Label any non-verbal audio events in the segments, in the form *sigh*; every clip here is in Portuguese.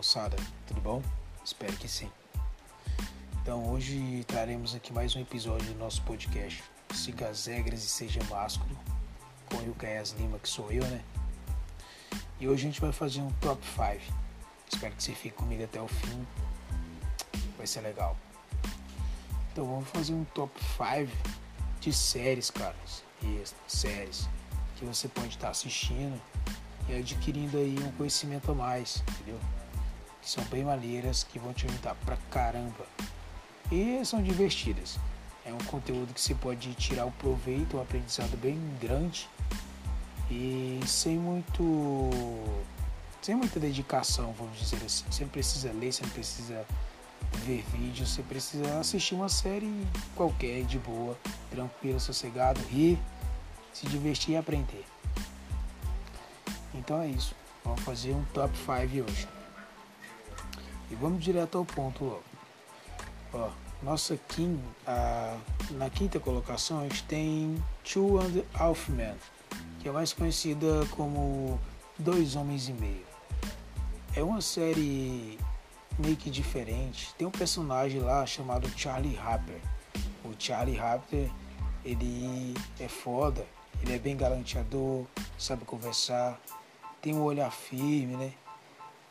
moçada, tudo bom? Espero que sim. Então hoje traremos aqui mais um episódio do nosso podcast Siga as regras e seja másculo com o Caes Lima, que sou eu, né? E hoje a gente vai fazer um top 5. Espero que você fique comigo até o fim. Vai ser legal. Então vamos fazer um top 5 de séries, caras. Isso, séries que você pode estar assistindo e adquirindo aí um conhecimento a mais, entendeu? Que são bem maneiras, que vão te ajudar pra caramba. E são divertidas. É um conteúdo que você pode tirar o proveito, um aprendizado bem grande e sem muito sem muita dedicação, vamos dizer assim. Você não precisa ler, você não precisa ver vídeo, você precisa assistir uma série qualquer, de boa, tranquilo, sossegado, rir, se divertir e aprender. Então é isso. Vamos fazer um top 5 hoje. E vamos direto ao ponto logo. Ó, nossa quinta, a, na quinta colocação a gente tem Two and a Half Men, que é mais conhecida como Dois Homens e Meio. É uma série meio que diferente. Tem um personagem lá chamado Charlie Harper. O Charlie Harper, ele é foda, ele é bem galanteador, sabe conversar, tem um olhar firme, né?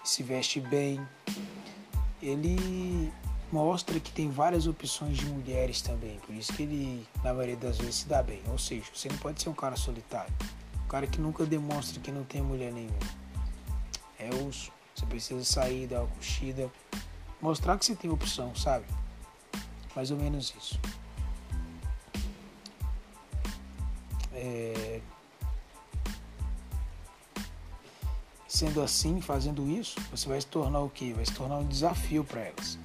Se veste bem. Ele mostra que tem várias opções de mulheres também, por isso que ele, na maioria das vezes, se dá bem. Ou seja, você não pode ser um cara solitário, um cara que nunca demonstra que não tem mulher nenhuma. É osso. Você precisa sair, dar uma curtida, mostrar que você tem opção, sabe? Mais ou menos isso. É... Sendo assim, fazendo isso, você vai se tornar o quê? Vai se tornar um desafio para elas.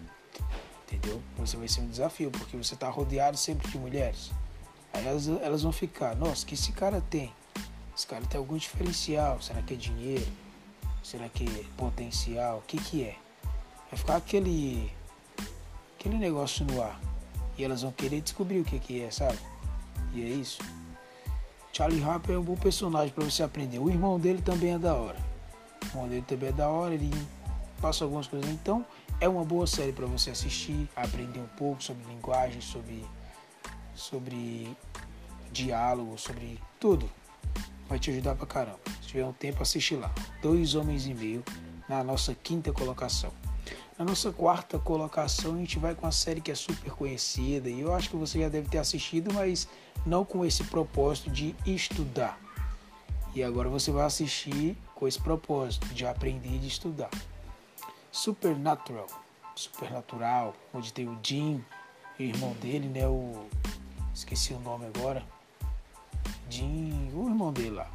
Entendeu? Você vai ser um desafio, porque você está rodeado sempre de mulheres. Aí elas, elas vão ficar, nossa, que esse cara tem? Esse cara tem algum diferencial? Será que é dinheiro? Será que é potencial? O que que é? Vai ficar aquele aquele negócio no ar. E elas vão querer descobrir o que que é, sabe? E é isso. Charlie Harper é um bom personagem para você aprender. O irmão dele também é da hora. O irmão dele também é da hora, ele passa algumas coisas. Então, é uma boa série para você assistir, aprender um pouco sobre linguagem, sobre sobre diálogo, sobre tudo. Vai te ajudar pra caramba tiver um tempo, assiste lá. Dois Homens e Meio, na nossa quinta colocação. Na nossa quarta colocação, a gente vai com a série que é super conhecida e eu acho que você já deve ter assistido, mas não com esse propósito de estudar. E agora você vai assistir com esse propósito de aprender e de estudar. Supernatural, Supernatural, onde tem o Jim, o irmão dele, né? O esqueci o nome agora. Jim, o irmão dele lá.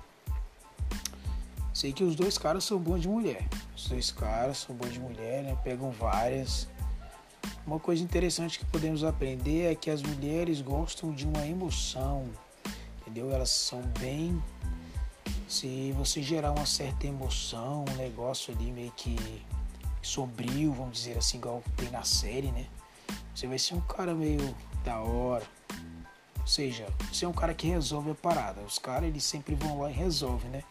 Sei que os dois caras são bons de mulher. Os dois caras são bons de mulher, né? Pegam várias. Uma coisa interessante que podemos aprender é que as mulheres gostam de uma emoção, entendeu? Elas são bem. Se você gerar uma certa emoção, um negócio ali meio que sombrio, vamos dizer assim, igual tem na série, né? Você vai ser um cara meio da hora. Ou seja, você é um cara que resolve a parada. Os caras, eles sempre vão lá e resolvem, né?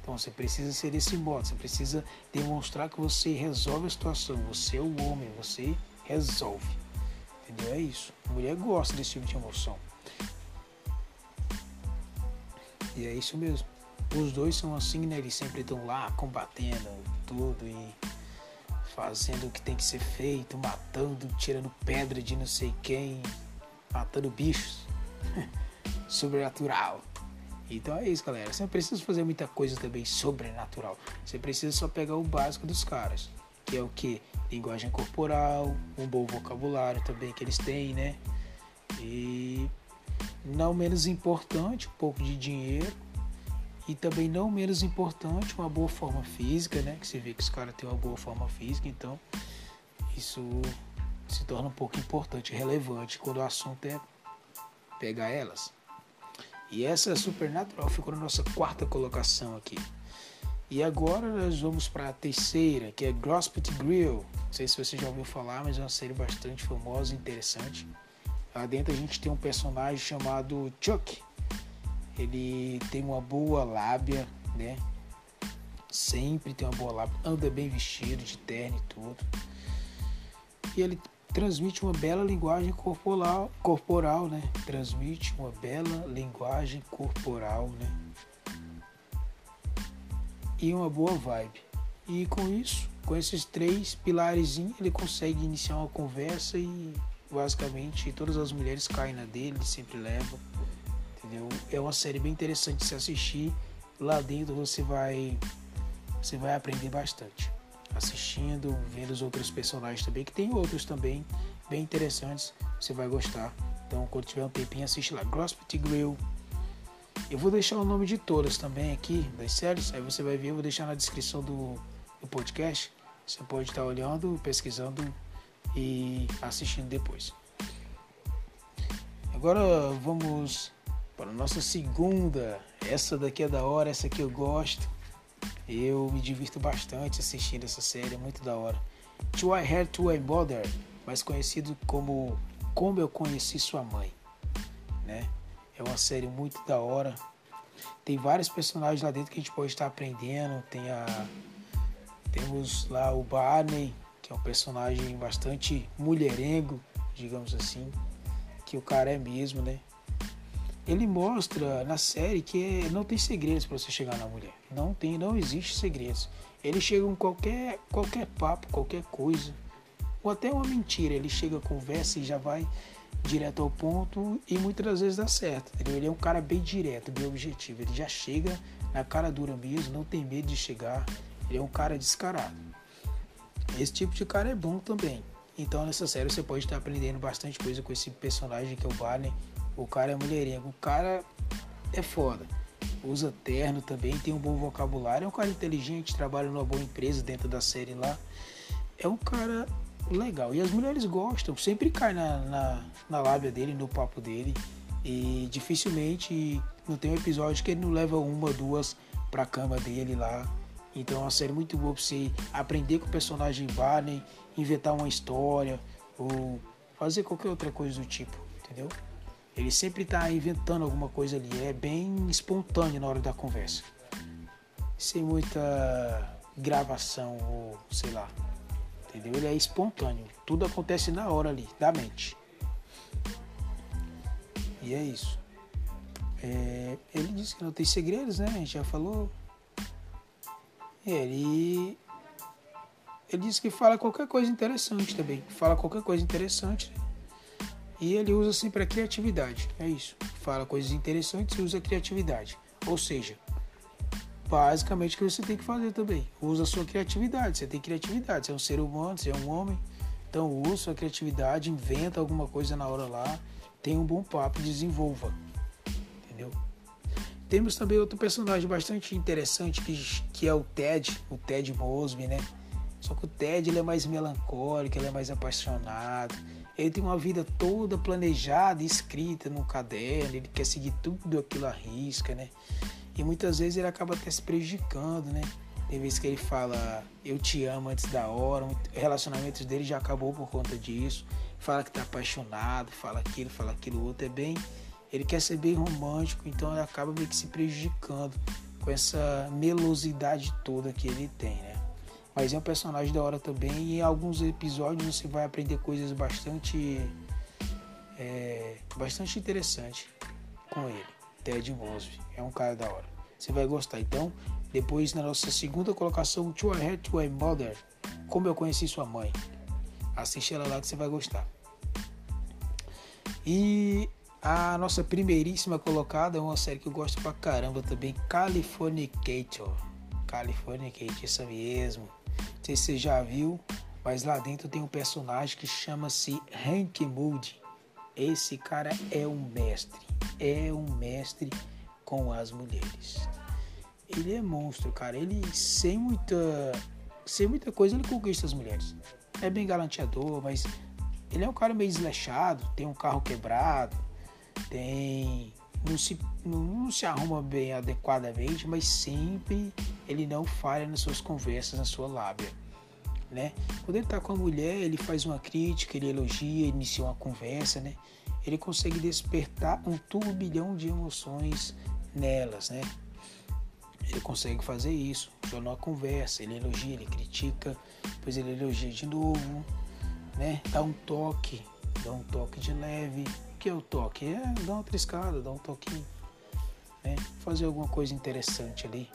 Então você precisa ser esse modo, você precisa demonstrar que você resolve a situação, você é o homem, você resolve. Entendeu? É isso. A mulher gosta desse tipo de emoção. E é isso mesmo. Os dois são assim, né? Eles sempre estão lá combatendo tudo e fazendo o que tem que ser feito, matando, tirando pedra de não sei quem, matando bichos. *laughs* Sobrenatural. Então é isso, galera. Você não precisa fazer muita coisa também sobrenatural. Você precisa só pegar o básico dos caras, que é o que? Linguagem corporal, um bom vocabulário também que eles têm, né? E não menos importante, um pouco de dinheiro. E também não menos importante, uma boa forma física, né? Que você vê que os caras têm uma boa forma física, então isso se torna um pouco importante, relevante quando o assunto é pegar elas. E essa Supernatural ficou na nossa quarta colocação aqui. E agora nós vamos para a terceira, que é Grospet Grill. Não sei se você já ouviu falar, mas é uma série bastante famosa e interessante. Lá dentro a gente tem um personagem chamado Chuck. Ele tem uma boa lábia, né? Sempre tem uma boa lábia. Anda bem vestido, de terno e tudo. E ele transmite uma bela linguagem corporal, corporal, né? Transmite uma bela linguagem corporal, né? E uma boa vibe. E com isso, com esses três pilares, ele consegue iniciar uma conversa e basicamente todas as mulheres caem na dele, ele sempre leva. Entendeu? É uma série bem interessante de se assistir. Lá dentro você vai você vai aprender bastante assistindo, vendo os outros personagens também, que tem outros também bem interessantes, você vai gostar. Então, quando tiver um tempinho, assiste lá. Grospit Grill. Eu vou deixar o nome de todas também aqui, das séries, aí você vai ver, eu vou deixar na descrição do, do podcast. Você pode estar olhando, pesquisando e assistindo depois. Agora vamos para a nossa segunda. Essa daqui é da hora, essa aqui eu gosto. Eu me divirto bastante assistindo essa série, é muito da hora. To I Had To I Bother, mais conhecido como Como Eu Conheci Sua Mãe, né? É uma série muito da hora. Tem vários personagens lá dentro que a gente pode estar aprendendo. Tem a temos lá o Barney, que é um personagem bastante mulherengo, digamos assim, que o cara é mesmo, né? Ele mostra na série que não tem segredos para você chegar na mulher. Não tem, não existe segredos. Ele chega com qualquer qualquer papo, qualquer coisa, ou até uma mentira. Ele chega, conversa e já vai direto ao ponto e muitas vezes dá certo. Entendeu? Ele é um cara bem direto, bem objetivo. Ele já chega na cara dura mesmo, não tem medo de chegar. Ele é um cara descarado. Esse tipo de cara é bom também. Então nessa série você pode estar aprendendo bastante coisa com esse personagem que é o Barney o cara é mulherengo. O cara é foda. Usa terno também, tem um bom vocabulário. É um cara inteligente, trabalha numa boa empresa dentro da série lá. É um cara legal. E as mulheres gostam, sempre cai na, na, na lábia dele, no papo dele. E dificilmente não tem um episódio que ele não leva uma, duas pra cama dele lá. Então é uma série muito boa pra você aprender com o personagem Barney, inventar uma história ou fazer qualquer outra coisa do tipo, entendeu? Ele sempre está inventando alguma coisa ali. É bem espontâneo na hora da conversa. Sem muita gravação ou sei lá. Entendeu? Ele é espontâneo. Tudo acontece na hora ali, da mente. E é isso. É, ele disse que não tem segredos, né? A gente já falou. Ele. Ele disse que fala qualquer coisa interessante também. Fala qualquer coisa interessante. Né? E ele usa sempre a criatividade. É isso. Fala coisas interessantes e usa a criatividade. Ou seja, basicamente o que você tem que fazer também. Usa a sua criatividade. Você tem criatividade. Você é um ser humano, você é um homem. Então usa a sua criatividade, inventa alguma coisa na hora lá, tem um bom papo, desenvolva. Entendeu? Temos também outro personagem bastante interessante que, que é o Ted, o Ted Mosby, né? Só que o Ted ele é mais melancólico, ele é mais apaixonado ele tem uma vida toda planejada, escrita no caderno, ele quer seguir tudo aquilo à risca, né? E muitas vezes ele acaba até se prejudicando, né? Tem vezes que ele fala eu te amo antes da hora, o relacionamento dele já acabou por conta disso. Fala que tá apaixonado, fala aquilo, fala aquilo outro, é bem. Ele quer ser bem romântico, então ele acaba meio que se prejudicando com essa melosidade toda que ele tem, né? Mas é um personagem da hora também e em alguns episódios você vai aprender coisas bastante é, bastante interessante com ele. Ted Mosby é um cara da hora. Você vai gostar. Então, depois na nossa segunda colocação, To I Had To My Mother, Como Eu Conheci Sua Mãe. Assiste ela lá que você vai gostar. E a nossa primeiríssima colocada é uma série que eu gosto pra caramba também, Californicator. Californicator, isso mesmo. Não sei se você já viu, mas lá dentro tem um personagem que chama-se Hank Moody. Esse cara é um mestre, é um mestre com as mulheres. Ele é monstro, cara. Ele sem muita, sem muita coisa ele conquista as mulheres. É bem galanteador, mas ele é um cara meio desleixado, tem um carro quebrado, tem não se, não se arruma bem adequadamente, mas sempre ele não falha nas suas conversas, na sua lábia. Né? Quando ele está com a mulher, ele faz uma crítica, ele elogia, inicia uma conversa, né? Ele consegue despertar um turbilhão de emoções nelas, né? Ele consegue fazer isso, só numa conversa. Ele elogia, ele critica, depois ele elogia de novo, né? Dá um toque, dá um toque de leve. O que é o toque? É dar uma triscada, dar um toquinho, né? Fazer alguma coisa interessante ali.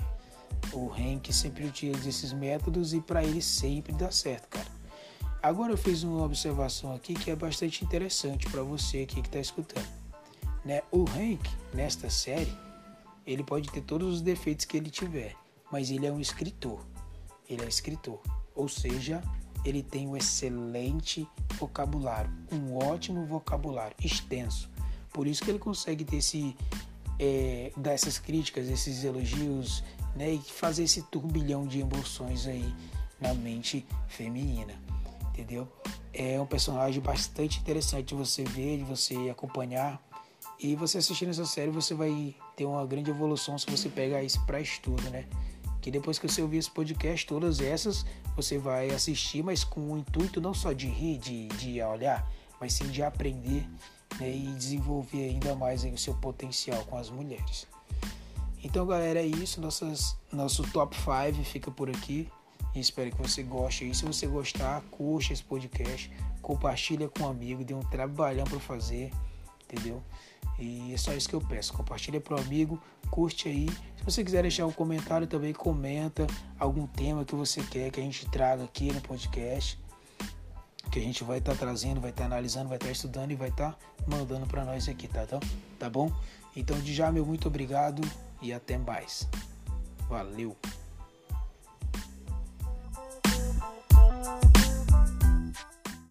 O Henk sempre utiliza esses métodos e para ele sempre dá certo, cara. Agora eu fiz uma observação aqui que é bastante interessante para você aqui que está escutando. Né? O Hank, nesta série, ele pode ter todos os defeitos que ele tiver, mas ele é um escritor. Ele é escritor, ou seja, ele tem um excelente vocabulário, um ótimo vocabulário, extenso. Por isso que ele consegue ter esse, é, dar essas críticas, esses elogios, né, e fazer esse turbilhão de emoções aí na mente feminina, entendeu? É um personagem bastante interessante de você ver, de você acompanhar. E você assistindo essa série, você vai ter uma grande evolução se você pegar isso para estudo, né? Que depois que você ouvir esse podcast, todas essas você vai assistir, mas com o intuito não só de rir, de, de olhar, mas sim de aprender né? e desenvolver ainda mais o seu potencial com as mulheres. Então, galera, é isso. Nossas, nosso top 5 fica por aqui. Espero que você goste. E se você gostar, curte esse podcast, compartilha com um amigo, dê um trabalhão para fazer, entendeu? E é só isso que eu peço. Compartilha para o amigo, curte aí. Se você quiser deixar um comentário também, comenta algum tema que você quer que a gente traga aqui no podcast. Que a gente vai estar tá trazendo, vai estar tá analisando, vai estar tá estudando e vai estar tá mandando para nós aqui, tá, tá? Tá bom? Então, de já, meu muito obrigado e até mais. Valeu!